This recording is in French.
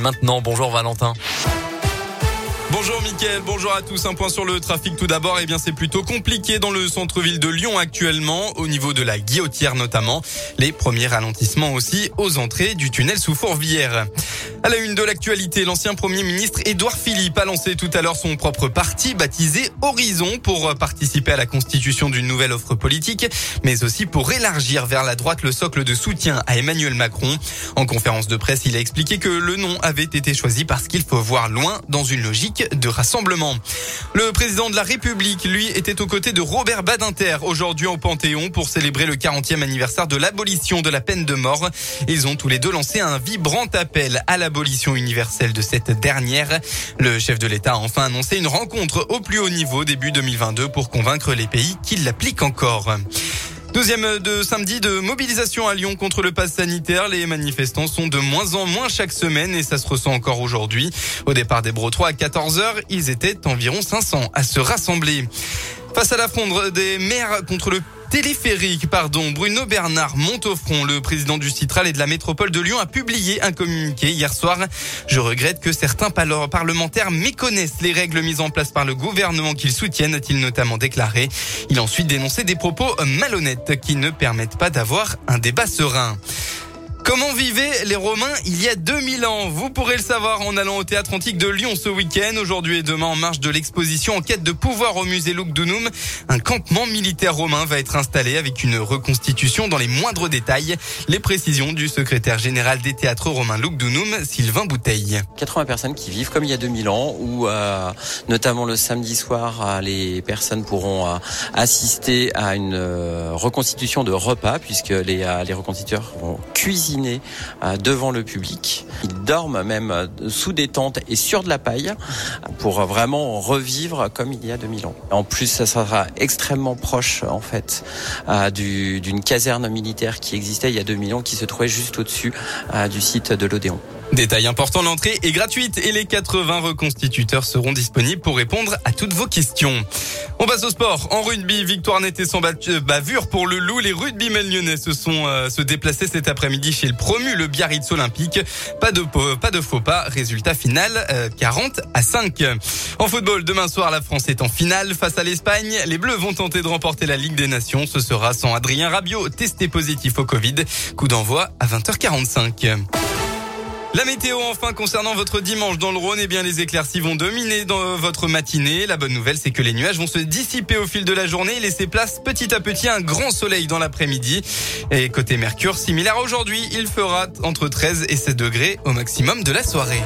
Maintenant, bonjour Valentin. Bonjour Mickaël, bonjour à tous. Un point sur le trafic tout d'abord. Eh bien, c'est plutôt compliqué dans le centre-ville de Lyon actuellement, au niveau de la Guillotière notamment. Les premiers ralentissements aussi aux entrées du tunnel sous Fourvière. À la une de l'actualité, l'ancien premier ministre Édouard Philippe a lancé tout à l'heure son propre parti baptisé Horizon pour participer à la constitution d'une nouvelle offre politique, mais aussi pour élargir vers la droite le socle de soutien à Emmanuel Macron. En conférence de presse, il a expliqué que le nom avait été choisi parce qu'il faut voir loin dans une logique de rassemblement. Le président de la République, lui, était aux côtés de Robert Badinter aujourd'hui au Panthéon pour célébrer le 40e anniversaire de l'abolition de la peine de mort. Ils ont tous les deux lancé un vibrant appel à l'abolition universelle de cette dernière. Le chef de l'État a enfin annoncé une rencontre au plus haut niveau début 2022 pour convaincre les pays qui l'appliquent encore. Deuxième de samedi de mobilisation à Lyon contre le pass sanitaire. Les manifestants sont de moins en moins chaque semaine et ça se ressent encore aujourd'hui. Au départ des Brotois à 14h, ils étaient environ 500 à se rassembler. Face à la fondre des maires contre le téléphérique, pardon. Bruno Bernard monte au front. Le président du Citral et de la métropole de Lyon a publié un communiqué hier soir. Je regrette que certains parlementaires méconnaissent les règles mises en place par le gouvernement qu'ils soutiennent, a-t-il notamment déclaré. Il a ensuite dénoncé des propos malhonnêtes qui ne permettent pas d'avoir un débat serein. Comment vivaient les Romains il y a 2000 ans? Vous pourrez le savoir en allant au théâtre antique de Lyon ce week-end. Aujourd'hui et demain, en marge de l'exposition en quête de pouvoir au musée Lugdunum, un campement militaire romain va être installé avec une reconstitution dans les moindres détails. Les précisions du secrétaire général des théâtres romains Lugdunum, Sylvain Bouteille. 80 personnes qui vivent comme il y a 2000 ans, où euh, notamment le samedi soir, euh, les personnes pourront euh, assister à une reconstitution de repas, puisque les, les reconstituteurs vont cuisiner euh, devant le public. Ils dorment même euh, sous des tentes et sur de la paille pour vraiment revivre comme il y a 2000 ans. En plus, ça sera extrêmement proche en fait euh, d'une caserne militaire qui existait il y a 2000 ans, qui se trouvait juste au-dessus du site de l'Odéon. Détail important, l'entrée est gratuite et les 80 reconstituteurs seront disponibles pour répondre à toutes vos questions. On passe au sport. En rugby, victoire nette et sans bavure pour le loup. Les rugbymen lyonnais se sont euh, se déplacés cet après-midi chez le promu, le Biarritz Olympique. Pas de, pas de faux pas. Résultat final, 40 euh, à 5. En football, demain soir, la France est en finale face à l'Espagne. Les Bleus vont tenter de remporter la Ligue des Nations. Ce sera sans Adrien Rabiot, testé positif au Covid. Coup d'envoi à 20h45. La météo enfin concernant votre dimanche dans le Rhône, eh bien les éclaircies vont dominer dans votre matinée. La bonne nouvelle, c'est que les nuages vont se dissiper au fil de la journée et laisser place petit à petit à un grand soleil dans l'après-midi. Et côté Mercure, similaire aujourd'hui, il fera entre 13 et 16 degrés au maximum de la soirée.